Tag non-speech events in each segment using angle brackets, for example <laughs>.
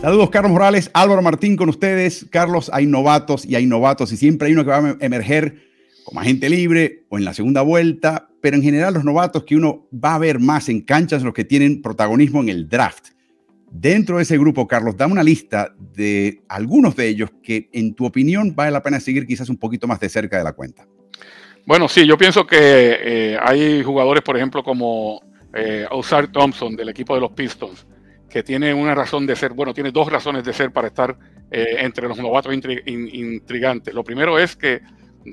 Saludos, Carlos Morales, Álvaro Martín con ustedes. Carlos, hay novatos y hay novatos y siempre hay uno que va a emerger como agente libre o en la segunda vuelta, pero en general los novatos que uno va a ver más en canchas los que tienen protagonismo en el draft. Dentro de ese grupo, Carlos, dame una lista de algunos de ellos que en tu opinión vale la pena seguir quizás un poquito más de cerca de la cuenta. Bueno, sí, yo pienso que eh, hay jugadores, por ejemplo, como eh, Thompson del equipo de los Pistons, que tiene una razón de ser, bueno, tiene dos razones de ser para estar eh, entre los novatos intrigantes. Lo primero es que,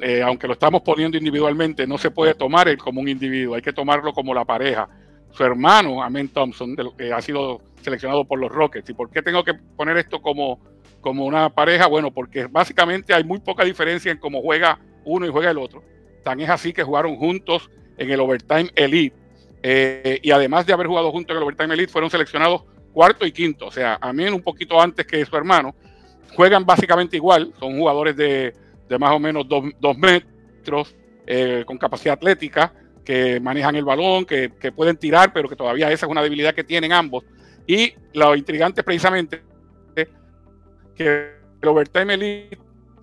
eh, aunque lo estamos poniendo individualmente, no se puede tomar él como un individuo, hay que tomarlo como la pareja. Su hermano, Amen Thompson, que ha sido seleccionado por los Rockets. ¿Y por qué tengo que poner esto como, como una pareja? Bueno, porque básicamente hay muy poca diferencia en cómo juega uno y juega el otro. Tan es así que jugaron juntos en el Overtime Elite. Eh, y además de haber jugado juntos en el Overtime Elite, fueron seleccionados cuarto y quinto, o sea, a mí un poquito antes que su hermano. Juegan básicamente igual, son jugadores de, más o menos dos, metros, eh, con capacidad atlética, que manejan el balón, que, pueden tirar, pero que todavía esa es una debilidad que tienen ambos. Y lo intrigante precisamente que Overtime Elite,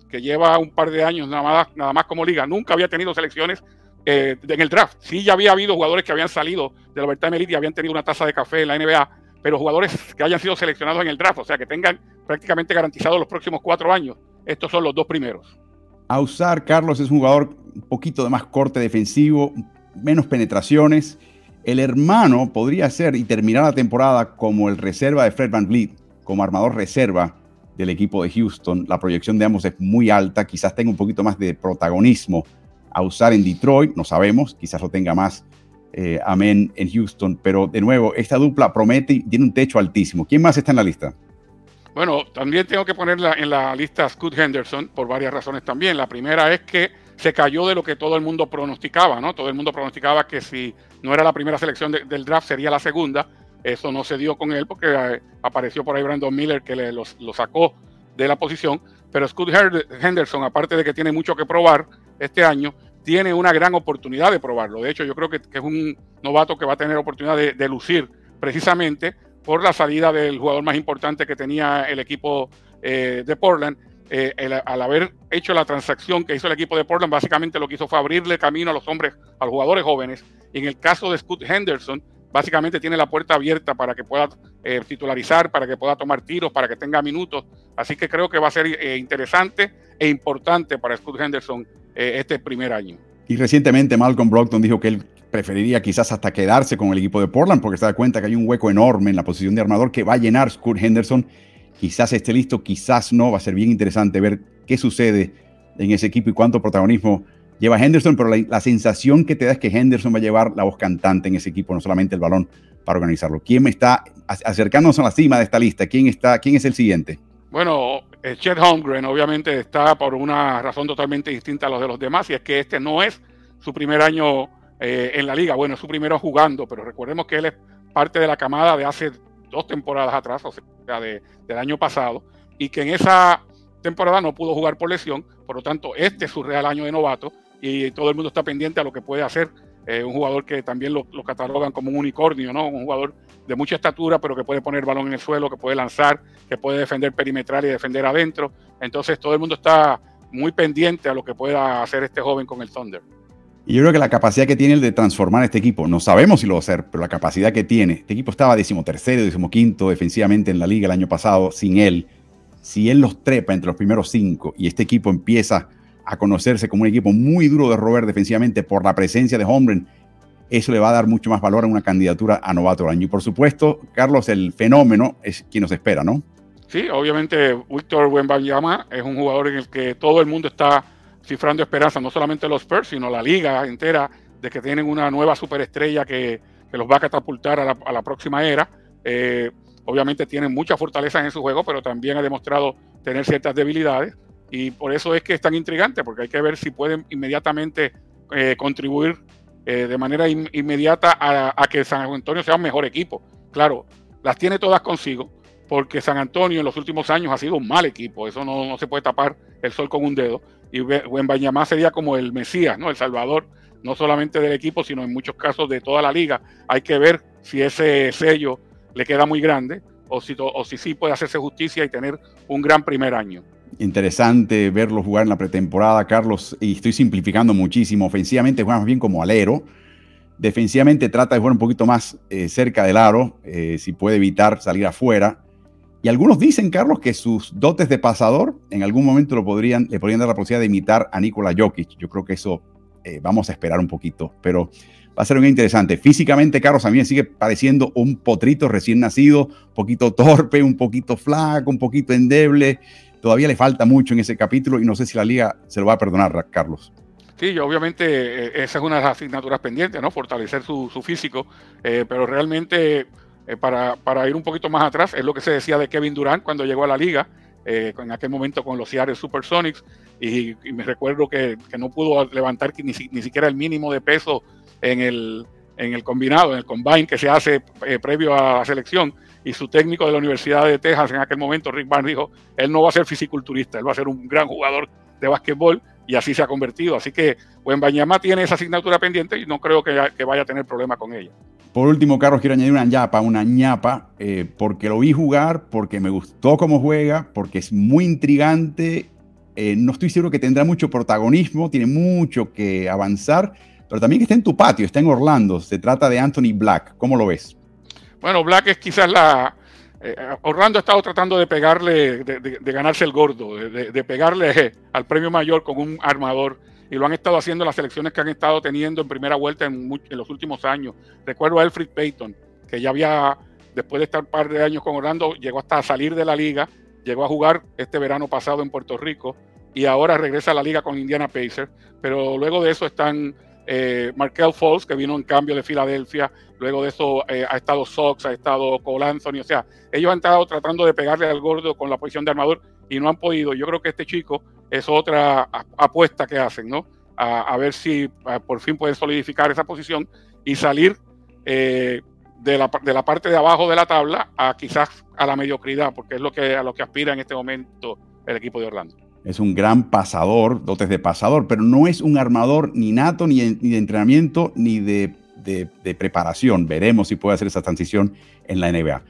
que lleva un par de años nada más, nada más como liga, nunca había tenido selecciones eh, en el draft. Sí ya había habido jugadores que habían salido del Overtime Elite y habían tenido una taza de café en la NBA, pero jugadores que hayan sido seleccionados en el draft, o sea, que tengan prácticamente garantizados los próximos cuatro años. Estos son los dos primeros. A usar, Carlos es un jugador un poquito de más corte defensivo, menos penetraciones. El hermano podría ser y terminar la temporada como el reserva de Fred Van Vliet, como armador reserva del equipo de Houston. La proyección de ambos es muy alta, quizás tenga un poquito más de protagonismo a usar en Detroit, no sabemos, quizás lo tenga más eh, amén en Houston. Pero de nuevo, esta dupla promete y tiene un techo altísimo. ¿Quién más está en la lista? Bueno, también tengo que ponerla en la lista Scott Henderson por varias razones también. La primera es que se cayó de lo que todo el mundo pronosticaba, ¿no? Todo el mundo pronosticaba que si no era la primera selección del draft sería la segunda. Eso no se dio con él porque eh, apareció por ahí Brandon Miller que le, lo, sacó de la posición. Pero Scott Henderson, aparte de que tiene mucho que probar este año, tiene una gran oportunidad de probarlo. De hecho, yo creo que, es un novato que va a tener oportunidad de, lucir precisamente por la salida del jugador más importante que tenía el equipo eh, de Portland. Eh, al haber hecho la transacción que hizo el equipo de Portland, básicamente lo que hizo fue abrirle camino a los hombres, a los jugadores jóvenes. Y en el caso de Scott Henderson, básicamente tiene la puerta abierta para que pueda eh, titularizar, para que pueda tomar tiros, para que tenga minutos. Así que creo que va a ser interesante e importante para Scott Henderson eh, este primer año. Y recientemente Malcolm Brockton dijo que él preferiría quizás hasta quedarse con el equipo de Portland porque se da cuenta que hay un hueco enorme en la posición de armador que va a llenar Scott Henderson. Quizás esté listo, quizás no. Va a ser bien interesante ver qué sucede en ese equipo y cuánto protagonismo lleva Henderson, pero la, sensación que te da es que Henderson va a llevar la voz cantante en ese equipo, no solamente el balón para organizarlo. ¿Quién me está acercándonos a la cima de esta lista? ¿Quién, está, quién es el siguiente? Bueno, eh, Chet Holmgren obviamente está por una razón totalmente distinta a los de los demás y es que este no es su primer año eh, en la liga, bueno, es su primero jugando, pero recordemos que él es parte de la camada de hace dos temporadas atrás, o sea, del año pasado, y que en esa temporada no pudo jugar por lesión, por lo tanto, este es su real año de novato y todo el mundo está pendiente a lo que puede hacer eh, un jugador que también lo, catalogan como un unicornio, ¿no? Un jugador de mucha estatura, pero que puede poner balón en el suelo, que puede lanzar, que puede defender perimetral y defender adentro. Entonces todo el mundo está muy pendiente a lo que pueda hacer este joven con el Thunder. Y yo creo que la capacidad que tiene el de transformar este equipo, no sabemos si lo va a hacer, pero la capacidad que tiene, este equipo estaba decimotercero, decimoquinto defensivamente en la liga el año pasado sin él. Si él los trepa entre los primeros cinco y este equipo empieza a conocerse como un equipo muy duro de robar defensivamente por la presencia de Holmgren, eso le va a dar mucho más valor a una candidatura a novato del año. Y por supuesto, Carlos, el fenómeno es quien nos espera, ¿no? Sí, obviamente Víctor Wembanyama es un jugador en el que todo el mundo está cifrando esperanza, no solamente los Spurs, sino la liga entera, de que tienen una nueva superestrella que, que los va a catapultar a la, próxima era. Eh, obviamente tiene mucha fortaleza en su juego, pero también ha demostrado tener ciertas debilidades. Y por eso es que es tan intrigante, porque hay que ver si pueden inmediatamente eh, contribuir eh, de manera inmediata a, que San Antonio sea un mejor equipo. Claro, las tiene todas consigo, porque San Antonio en los últimos años ha sido un mal equipo. Eso no, se puede tapar el sol con un dedo. Y Bañamá sería como el Mesías, ¿no? El Salvador, no solamente del equipo, sino en muchos casos de toda la liga. Hay que ver si ese sello le queda muy grande o si, o si sí puede hacerse justicia y tener un gran primer año. Interesante verlo jugar en la pretemporada, Carlos, y estoy simplificando muchísimo. Ofensivamente juega más bien como alero. Defensivamente trata de jugar un poquito más eh, cerca del aro, eh, si puede evitar salir afuera. Y algunos dicen, Carlos, que sus dotes de pasador en algún momento lo podrían, le podrían dar la posibilidad de imitar a Nikola Jokic. Yo creo que eso eh, vamos a esperar un poquito, pero va a ser muy interesante. Físicamente, Carlos, a mí me sigue pareciendo un potrito recién nacido, un poquito torpe, un poquito flaco, un poquito endeble. Todavía le falta mucho en ese capítulo y no sé si la liga se lo va a perdonar, Carlos. Sí, obviamente eh, esa es una de las asignaturas pendientes, ¿no? Fortalecer su, físico, eh, pero realmente eh, para, ir un poquito más atrás, es lo que se decía de Kevin Durant cuando llegó a la liga, eh, en aquel momento con los Seattle Supersonics, y, me recuerdo que, no pudo levantar ni, ni, siquiera el mínimo de peso en el, en el combinado, en el combine que se hace eh, previo a la selección, y su técnico de la Universidad de Texas en aquel momento, Rick Barnes, dijo, él no va a ser fisiculturista, él va a ser un gran jugador de básquetbol, y así se ha convertido. Así que Bañama tiene esa asignatura pendiente y no creo que, que vaya a tener problema con ella. Por último, Carlos, quiero añadir una ñapa, una ñapa, eh, porque lo vi jugar, porque me gustó cómo juega, porque es muy intrigante. Eh, no estoy seguro que tendrá mucho protagonismo, tiene mucho que avanzar, pero también que está en tu patio, está en Orlando. Se trata de Anthony Black. ¿Cómo lo ves? Bueno, Black es quizás la. Eh, Orlando ha estado tratando de pegarle, de, ganarse el gordo, de, pegarle <laughs> al premio mayor con un armador y lo han estado haciendo las selecciones que han estado teniendo en primera vuelta en, los últimos años. Recuerdo a Alfred Payton, que ya había, después de estar un par de años con Orlando, llegó hasta salir de la liga, llegó a jugar este verano pasado en Puerto Rico y ahora regresa a la liga con Indiana Pacers. Pero luego de eso están eh, Markel Falls, que vino en cambio de Filadelfia. Luego de eso eh, ha estado Sox, ha estado Cole Anthony. O sea, ellos han estado tratando de pegarle al gordo con la posición de armador y no han podido. Yo creo que este chico es otra apuesta que hacen, ¿no? A, ver si por fin pueden solidificar esa posición y salir eh, de, la, de, la, parte de abajo de la tabla a quizás a la mediocridad, porque es lo que, a lo que aspira en este momento el equipo de Orlando. Es un gran pasador, dotes de pasador, pero no es un armador ni nato, ni, de entrenamiento, ni de, de preparación. Veremos si puede hacer esa transición en la NBA.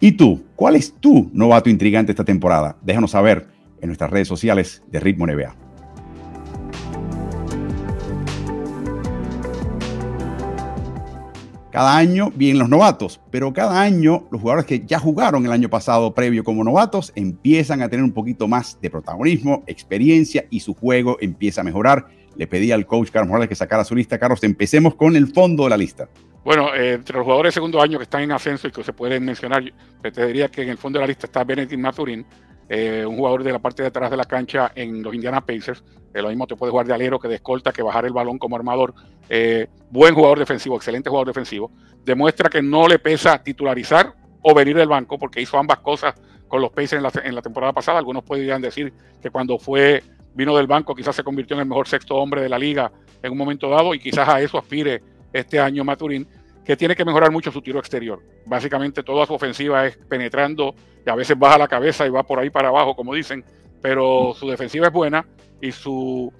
¿Y tú? ¿Cuál es tu novato intrigante esta temporada? Déjanos saber en nuestras redes sociales de Ritmo NBA. Cada año vienen los novatos, pero cada año los jugadores que ya jugaron el año pasado previo como novatos empiezan a tener un poquito más de protagonismo, experiencia y su juego empieza a mejorar. Le pedí al coach Carlos Morales que sacara su lista. Carlos, empecemos con el fondo de la lista. Bueno, eh, entre los jugadores de segundo año que están en ascenso y que se pueden mencionar, te diría que en el fondo de la lista está Benedict Maturin, eh, un jugador de la parte de atrás de la cancha en los Indiana Pacers. Eh, lo mismo te puede jugar de alero que de escolta, que bajar el balón como armador. Eh, buen jugador defensivo, excelente jugador defensivo. Demuestra que no le pesa titularizar o venir del banco, porque hizo ambas cosas con los Pacers en la, temporada pasada. Algunos podrían decir que cuando fue vino del banco quizás se convirtió en el mejor sexto hombre de la liga en un momento dado y quizás a eso aspire este año Maturín que tiene que mejorar mucho su tiro exterior. Básicamente toda su ofensiva es penetrando y a veces baja la cabeza y va por ahí para abajo, como dicen, pero su defensiva es buena y su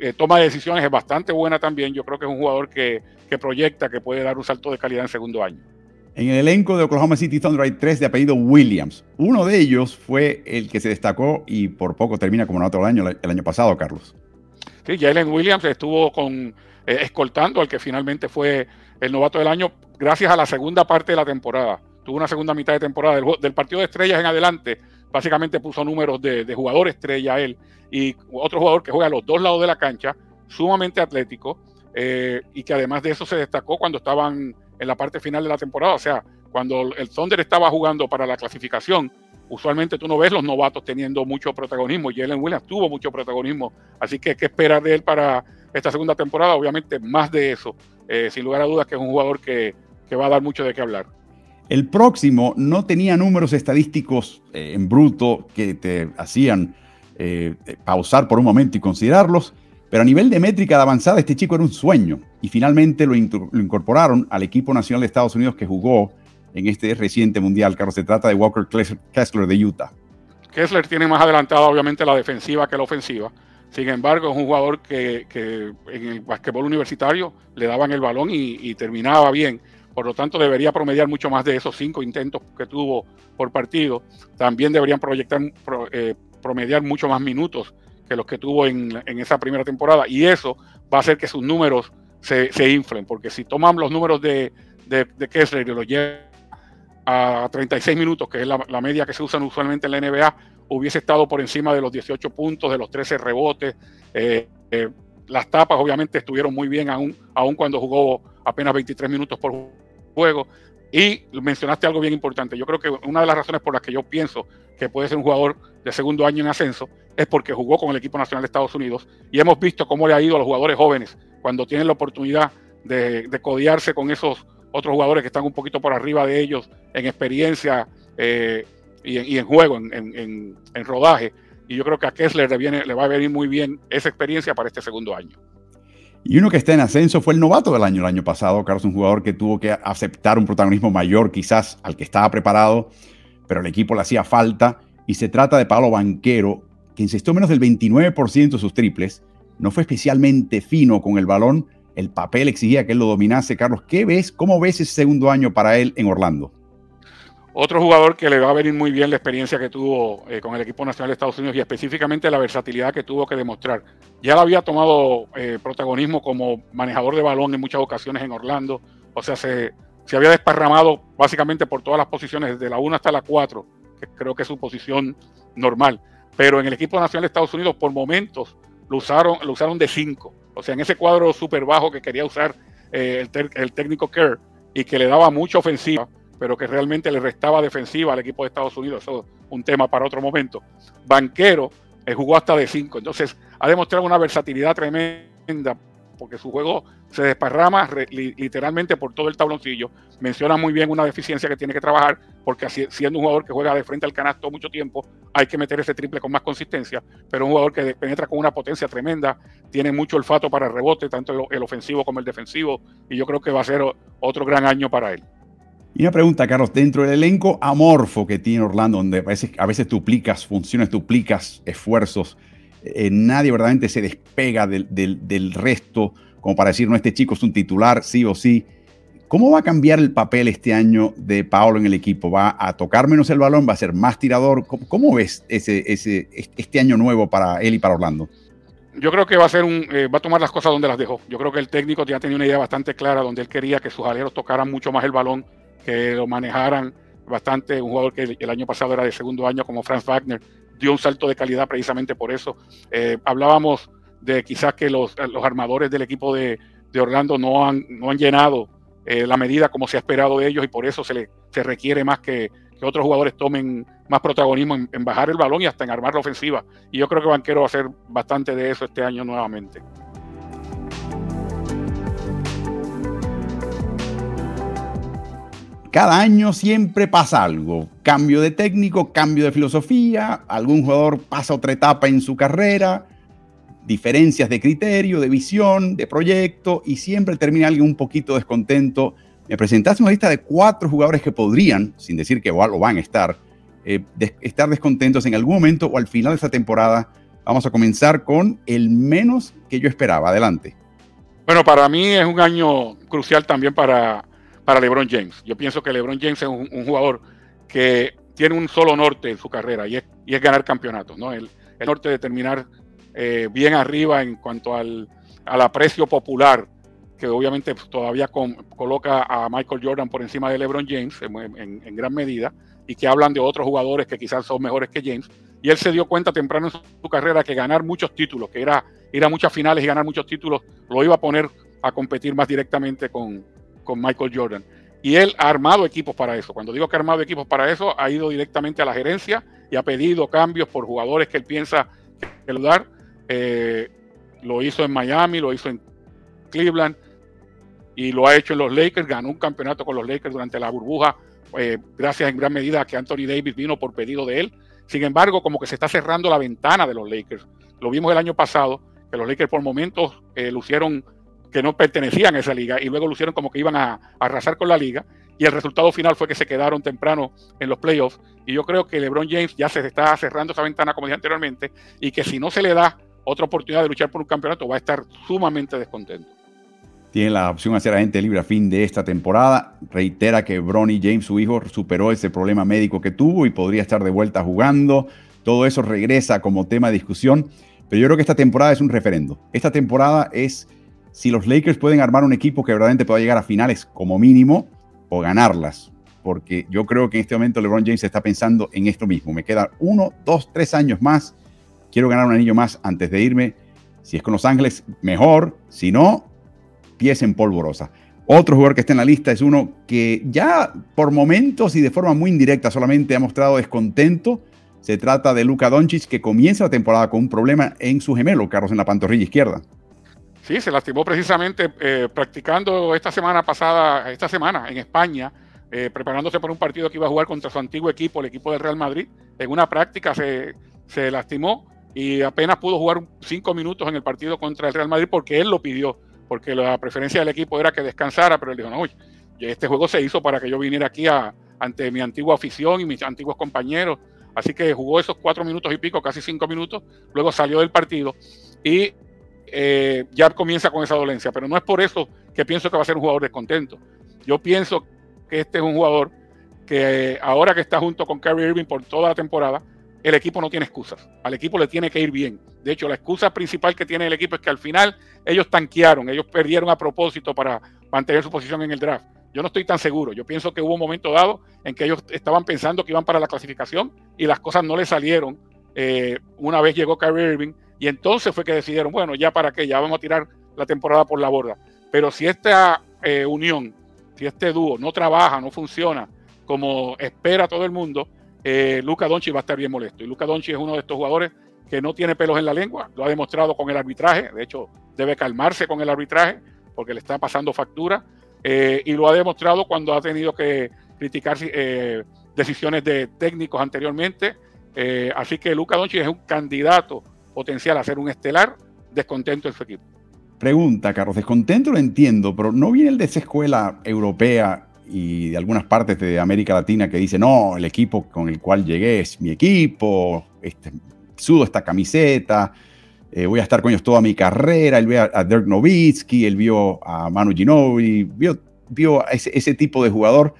eh, toma de decisiones es bastante buena también. Yo creo que es un jugador que, proyecta que puede dar un salto de calidad en segundo año. En el elenco de Oklahoma City Thunder hay tres de apellido Williams. Uno de ellos fue el que se destacó y por poco termina como novato del año el año pasado, Carlos. Sí, Jalen Williams estuvo con, eh, escoltando al que finalmente fue el novato del año gracias a la segunda parte de la temporada. Tuvo una segunda mitad de temporada del, partido de estrellas en adelante. Básicamente puso números de, de jugador estrella él y otro jugador que juega a los dos lados de la cancha, sumamente atlético eh, y que además de eso se destacó cuando estaban en la parte final de la temporada. O sea, cuando el Thunder estaba jugando para la clasificación, usualmente tú no ves los novatos teniendo mucho protagonismo. Jalen Williams tuvo mucho protagonismo. Así que, ¿qué esperar de él para esta segunda temporada? Obviamente, más de eso. Eh, sin lugar a dudas que es un jugador que, va a dar mucho de qué hablar. El próximo no tenía números estadísticos eh, en bruto que te hacían eh, pausar por un momento y considerarlos, pero a nivel de métrica de avanzada este chico era un sueño y finalmente lo, lo, incorporaron al equipo nacional de Estados Unidos que jugó en este reciente mundial. Carlos, se trata de Walker Kessler de Utah. Kessler tiene más adelantada obviamente la defensiva que la ofensiva sin embargo, es un jugador que, en el basquetbol universitario le daban el balón y, terminaba bien. por lo tanto debería promediar mucho más de esos cinco intentos que tuvo por partido. También deberían proyectar, eh, promediar mucho más minutos que los que tuvo en, esa primera temporada y eso va a hacer que sus números se, se inflen, porque si toman los números de, de, Kessler y los llevan a 36 minutos, que es la, media que se usa usualmente en la NBA, hubiese estado por encima de los 18 puntos, de los 13 rebotes. Eh, eh, las tapas obviamente estuvieron muy bien aún, aún cuando jugó apenas 23 minutos por juego. Y mencionaste algo bien importante. Yo creo que una de las razones por las que yo pienso que puede ser un jugador de segundo año en ascenso es porque jugó con el equipo nacional de Estados Unidos y hemos visto cómo le ha ido a los jugadores jóvenes cuando tienen la oportunidad de, de codiarse con esos otros jugadores que están un poquito por arriba de ellos en experiencia eh, y, en, juego, en, rodaje. Y yo creo que a Kessler le, va a venir muy bien esa experiencia para este segundo año. Y uno que está en ascenso fue el novato del año, el año pasado, Carlos, un jugador que tuvo que aceptar un protagonismo mayor quizás al que estaba preparado, pero el equipo le hacía falta. Y se trata de Pablo Banquero, que insistió menos del 29% de sus triples, no fue especialmente fino con el balón, el papel exigía que él lo dominase. Carlos, ¿qué ves? ¿Cómo ves ese segundo año para él en Orlando? Otro jugador que le va a venir muy bien la experiencia que tuvo eh, con el equipo nacional de Estados Unidos y específicamente la versatilidad que tuvo que demostrar. Ya lo había tomado eh, protagonismo como manejador de balón en muchas ocasiones en Orlando. O sea, se, se había desparramado básicamente por todas las posiciones, desde la 1 hasta la 4, que creo que es su posición normal. Pero en el equipo nacional de Estados Unidos, por momentos, lo usaron, lo usaron de 5 o sea, en ese cuadro súper bajo que quería usar eh, el, técnico Kerr y que le daba mucha ofensiva, pero que realmente le restaba defensiva al equipo de Estados Unidos. Eso es un tema para otro momento. Banquero eh, jugó hasta de 5. Entonces, ha demostrado una versatilidad tremenda porque su juego se desparrama literalmente por todo el tabloncillo. Menciona muy bien una deficiencia que tiene que trabajar, porque siendo un jugador que juega de frente al canasto mucho tiempo, hay que meter ese triple con más consistencia, pero un jugador que penetra con una potencia tremenda, tiene mucho olfato para el rebote, tanto el, ofensivo como el defensivo, y yo creo que va a ser otro gran año para él. Y una pregunta, Carlos, dentro del elenco amorfo que tiene Orlando, donde a veces, duplicas funciones, duplicas esfuerzos, eh, nadie verdaderamente se despega del, del, resto, como para decir, no, este chico es un titular, sí o sí. ¿Cómo va a cambiar el papel este año de Paolo en el equipo? ¿Va a tocar menos el balón? ¿Va a ser más tirador? ¿Cómo, ves ese, ese, este año nuevo para él y para Orlando? Yo creo que va a ser un, eh, va a tomar las cosas donde las dejó. Yo creo que el técnico ya tenía una idea bastante clara donde él quería que sus aleros tocaran mucho más el balón, que lo manejaran bastante. Un jugador que el año pasado era de segundo año como Franz Wagner, dio un salto de calidad precisamente por eso. Eh, hablábamos de quizás que los, los armadores del equipo de, de, Orlando no han, no han llenado eh, la medida como se ha esperado de ellos y por eso se, se requiere más que, que otros jugadores tomen más protagonismo en, en, bajar el balón y hasta en armar la ofensiva. Y yo creo que Banquero va a hacer bastante de eso este año nuevamente. Cada año siempre pasa algo. Cambio de técnico, cambio de filosofía, algún jugador pasa otra etapa en su carrera, diferencias de criterio, de visión, de proyecto, y siempre termina alguien un poquito descontento. Me presentaste una lista de cuatro jugadores que podrían, sin decir que lo van a estar, eh, estar descontentos en algún momento o al final de esta temporada. Vamos a comenzar con el menos que yo esperaba. Adelante. Bueno, para mí es un año crucial también para para LeBron James. Yo pienso que LeBron James es un, jugador que tiene un solo norte en su carrera y es, y es ganar campeonatos, ¿no? El, norte de terminar eh, bien arriba en cuanto al, aprecio popular, que obviamente pues, todavía coloca a Michael Jordan por encima de LeBron James en, gran medida, y que hablan de otros jugadores que quizás son mejores que James. Y él se dio cuenta temprano en su, carrera que ganar muchos títulos, que era ir a muchas finales y ganar muchos títulos, lo iba a poner a competir más directamente con, con Michael Jordan. Y él ha armado equipos para eso. Cuando digo que ha armado equipos para eso, ha ido directamente a la gerencia y ha pedido cambios por jugadores que él piensa que dar. Eh, lo hizo en Miami, lo hizo en Cleveland y lo ha hecho en los Lakers. Ganó un campeonato con los Lakers durante la burbuja, eh, gracias en gran medida a que Anthony Davis vino por pedido de él. Sin embargo, como que se está cerrando la ventana de los Lakers. Lo vimos el año pasado, que los Lakers por momentos eh, lucieron que no pertenecían a esa liga y luego lucieron como que iban a, arrasar con la liga y el resultado final fue que se quedaron temprano en los playoffs y yo creo que LeBron James ya se está cerrando esa ventana como dije anteriormente y que si no se le da otra oportunidad de luchar por un campeonato va a estar sumamente descontento. tiene la opción de ser agente libre a fin de esta temporada. Reitera que Bronny James, su hijo, superó ese problema médico que tuvo y podría estar de vuelta jugando. Todo eso regresa como tema de discusión. Pero yo creo que esta temporada es un referendo. Esta temporada es si los Lakers pueden armar un equipo que verdaderamente pueda llegar a finales como mínimo o ganarlas. Porque yo creo que en este momento LeBron James está pensando en esto mismo. Me quedan uno, dos, tres años más. Quiero ganar un anillo más antes de irme. Si es con Los Ángeles, mejor. Si no, pies en polvorosa. Otro jugador que está en la lista es uno que ya por momentos y de forma muy indirecta solamente ha mostrado descontento. Se trata de Luka Doncic, que comienza la temporada con un problema en su gemelo, Carlos, en la pantorrilla izquierda. Sí, se lastimó precisamente eh, practicando esta semana pasada, esta semana en España, eh, preparándose para un partido que iba a jugar contra su antiguo equipo, el equipo del Real Madrid. En una práctica se, se lastimó y apenas pudo jugar cinco minutos en el partido contra el Real Madrid porque él lo pidió porque la preferencia del equipo era que descansara, pero él dijo, no, este juego se hizo para que yo viniera aquí ante mi antigua afición y mis antiguos compañeros. Así que jugó esos cuatro minutos y pico, casi cinco minutos, luego salió del partido y eh, ya comienza con esa dolencia. Pero no es por eso que pienso que va a ser un jugador descontento. Yo pienso que este es un jugador que ahora que está junto con Kyrie Irving por toda la temporada, el equipo no tiene excusas. Al equipo le tiene que ir bien. De hecho, la excusa principal que tiene el equipo es que al final ellos tanquearon, ellos perdieron a propósito para mantener su posición en el draft. Yo no estoy tan seguro. Yo pienso que hubo un momento dado en que ellos estaban pensando que iban para la clasificación y las cosas no les salieron. Eh, una vez llegó Kyrie Irving y entonces fue que decidieron, bueno, ya para qué, ya vamos a tirar la temporada por la borda. Pero si esta eh, unión, si este dúo no trabaja, no funciona como espera todo el mundo, eh, Luca Doncic va a estar bien molesto. Y Luca Doncic es uno de estos jugadores que no tiene pelos en la lengua, lo ha demostrado con el arbitraje, de hecho debe calmarse con el arbitraje porque le está pasando factura, eh, y lo ha demostrado cuando ha tenido que criticar decisiones de técnicos anteriormente. así que Luca Doncic es un candidato potencial a ser un estelar descontento en su equipo. Pregunta, Carlos, descontento lo entiendo, pero ¿no viene el de esa escuela europea y de algunas partes de América Latina que dicen, no, el equipo con el cual llegué es mi equipo, este, sudo esta camiseta, eh, voy a estar con ellos toda mi carrera, él ve a, Dirk Nowitzki, él vio a Manu Ginobili, vio, vio a ese, tipo de jugador.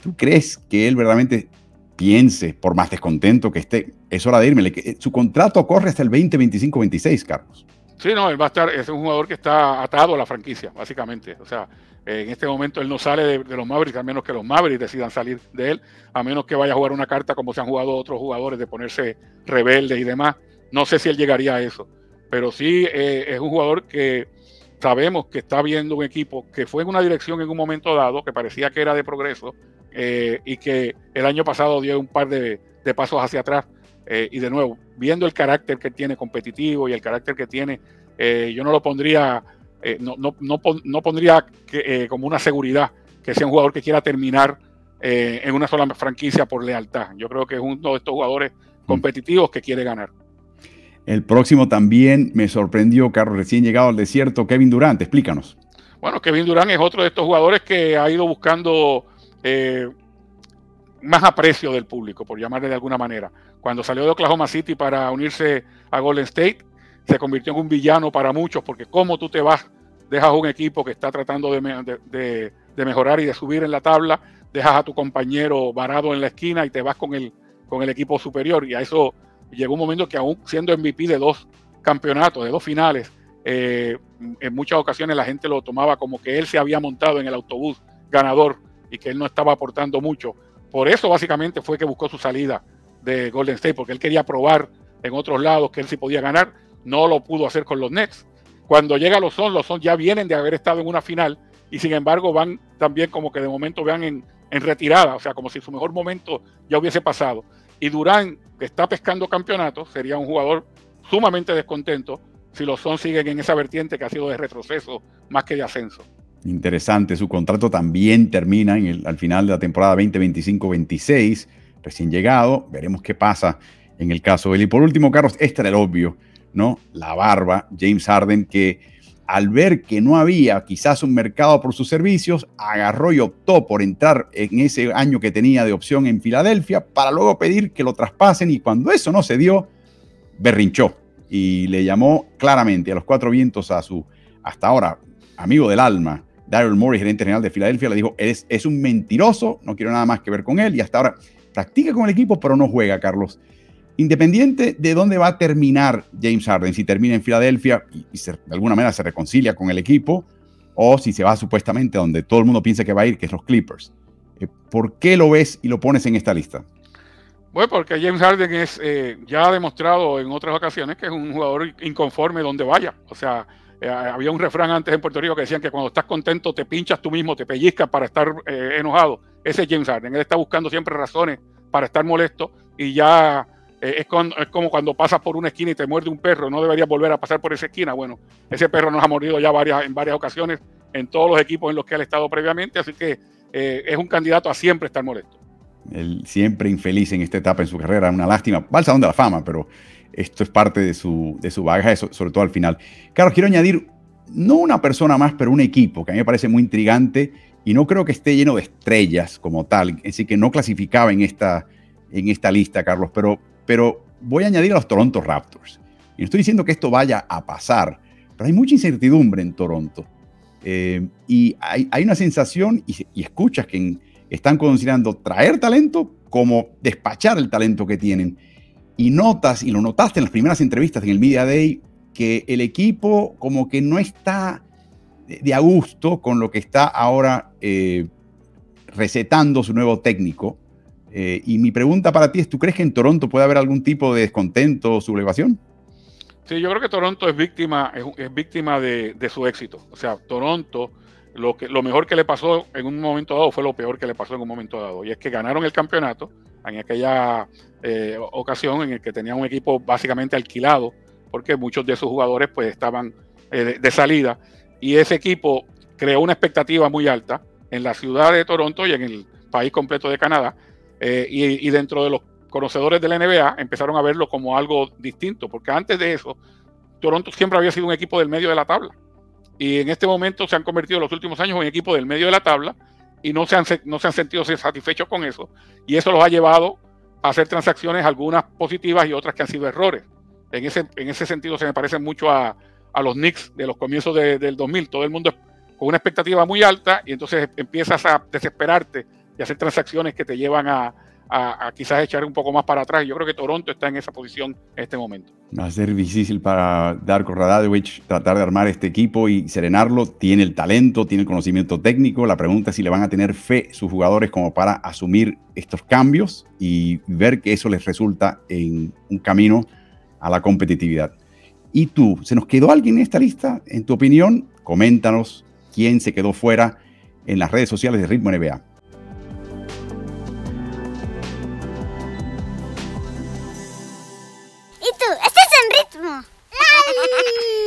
¿Tú crees que él verdaderamente piense, por más descontento que esté, es hora de irme? Su contrato corre hasta el 2025-26, Carlos. Sí, no, él va a estar, es un jugador que está atado a la franquicia, básicamente. O sea, en este momento él no sale de, los Mavericks, a menos que los Mavericks decidan salir de él, a menos que vaya a jugar una carta como se han jugado otros jugadores de ponerse rebelde y demás. No sé si él llegaría a eso, pero sí eh, es un jugador que sabemos que está viendo un equipo que fue en una dirección en un momento dado, que parecía que era de progreso, eh, y que el año pasado dio un par de, pasos hacia atrás. Eh, y de nuevo, viendo el carácter que tiene competitivo y el carácter que tiene, yo no lo pondría eh, no, no, no, pondría que, eh, como una seguridad que sea un jugador que quiera terminar eh, en una sola franquicia por lealtad. Yo creo que es uno de estos jugadores mm. competitivos que quiere ganar. El próximo también me sorprendió, Carlos, recién llegado al desierto, Kevin Durant, explícanos. Bueno, Kevin Durant es otro de estos jugadores que ha ido buscando más aprecio del público, por llamarle de alguna manera. Cuando salió de Oklahoma City para unirse a Golden State, se convirtió en un villano para muchos, porque cómo tú te vas, dejas un equipo que está tratando de, mejorar y de subir en la tabla, dejas a tu compañero varado en la esquina y te vas con el, con el equipo superior. Y a eso llegó un momento que aún siendo MVP de dos campeonatos, de dos finales, eh, en muchas ocasiones la gente lo tomaba como que él se había montado en el autobús ganador y que él no estaba aportando mucho. Por eso básicamente fue que buscó su salida de Golden State, porque él quería probar en otros lados que él sí podía ganar no lo pudo hacer con los Nets. Cuando llega los Suns, los Suns ya vienen de haber estado en una final y sin embargo van también como que de momento vean en, retirada, o sea, como si su mejor momento ya hubiese pasado. Y Durán, que está pescando campeonatos, sería un jugador sumamente descontento si los Suns siguen en esa vertiente que ha sido de retroceso más que de ascenso. Interesante, su contrato también termina al final de la temporada 2025-26, recién llegado, veremos qué pasa en el caso de él. Y por último, Carlos, este era el obvio, ¿no? La barba, James Harden, que al ver que no había quizás un mercado por sus servicios, agarró y optó por entrar en ese año que tenía de opción en Filadelfia para luego pedir que lo traspasen y cuando eso no se dio, berrinchó y le llamó claramente a los cuatro vientos a su hasta ahora amigo del alma, Daryl Morey, gerente general de Filadelfia, le dijo, es, es un mentiroso, no quiero nada más que ver con él y hasta ahora practica con el equipo, pero no juega, Carlos. Independiente de dónde va a terminar James Harden, si termina en Filadelfia y, de alguna manera se reconcilia con el equipo, o si se va supuestamente donde todo el mundo piensa que va a ir, que es los Clippers. Eh, ¿Por qué lo ves y lo pones en esta lista? Bueno, porque James Harden es, eh, ya ha demostrado en otras ocasiones que es un jugador inconforme donde vaya. O sea, eh, había un refrán antes en Puerto Rico que decían que cuando estás contento te pinchas tú mismo, te pellizcas para estar eh, enojado. Ese es James Harden. Él está buscando siempre razones para estar molesto y ya es, como cuando pasas por una esquina y te muerde un perro. No deberías volver a pasar por esa esquina. Bueno, ese perro nos ha mordido ya varias, en varias ocasiones en todos los equipos en los que ha estado previamente. Así que es un candidato a siempre estar molesto. Él siempre infeliz en esta etapa en su carrera, una lástima. Salón de la Fama, pero esto es parte de su, de su bagaje, sobre todo al final. Carlos, quiero añadir, no una persona más, pero un equipo que a mí me parece muy intrigante y no creo que esté lleno de estrellas como tal, así que no clasificaba en esta, en esta lista, Carlos, pero, pero voy a añadir a los Toronto Raptors. Y no estoy diciendo que esto vaya a pasar, pero hay mucha incertidumbre en Toronto. Eh, y hay, hay, una sensación, y, y escuchas que están considerando traer talento como despachar el talento que tienen. Y notas, y lo notaste en las primeras entrevistas en el Media Day, que el equipo como que no está de a gusto con lo que está ahora eh, recetando su nuevo técnico. Eh, y mi pregunta para ti es, ¿tú crees que en Toronto puede haber algún tipo de descontento o sublevación? Sí, yo creo que Toronto es víctima, es, víctima de, de, su éxito. O sea, Toronto lo, que, lo mejor que le pasó en un momento dado fue lo peor que le pasó en un momento dado. Y es que ganaron el campeonato en aquella eh, ocasión en el que tenían un equipo básicamente alquilado, porque muchos de sus jugadores pues estaban eh, de, salida. Y ese equipo creó una expectativa muy alta en la ciudad de Toronto y en el país completo de Canadá. Eh, y, y dentro de los conocedores de la NBA empezaron a verlo como algo distinto, porque antes de eso, Toronto siempre había sido un equipo del medio de la tabla y en este momento se han convertido en los últimos años en equipo del medio de la tabla y no se han, no se han sentido satisfechos con eso. Y eso los ha llevado a hacer transacciones, algunas positivas y otras que han sido errores. En ese, en ese sentido se me parece mucho a, a los Knicks de los comienzos del 2000. Todo el mundo con una expectativa muy alta y entonces empiezas a desesperarte y hacer transacciones que te llevan a, a, quizás echar un poco más para atrás. Yo creo que Toronto está en esa posición en este momento. Va a ser difícil para Darko Radadovich tratar de armar este equipo y serenarlo. Tiene el talento, tiene el conocimiento técnico. La pregunta es si le van a tener fe sus jugadores como para asumir estos cambios y ver que eso les resulta en un camino a la competitividad. ¿Y tú? ¿Se nos quedó alguien en esta lista? En tu opinión, coméntanos quién se quedó fuera en las redes sociales de Ritmo NBA. Bye.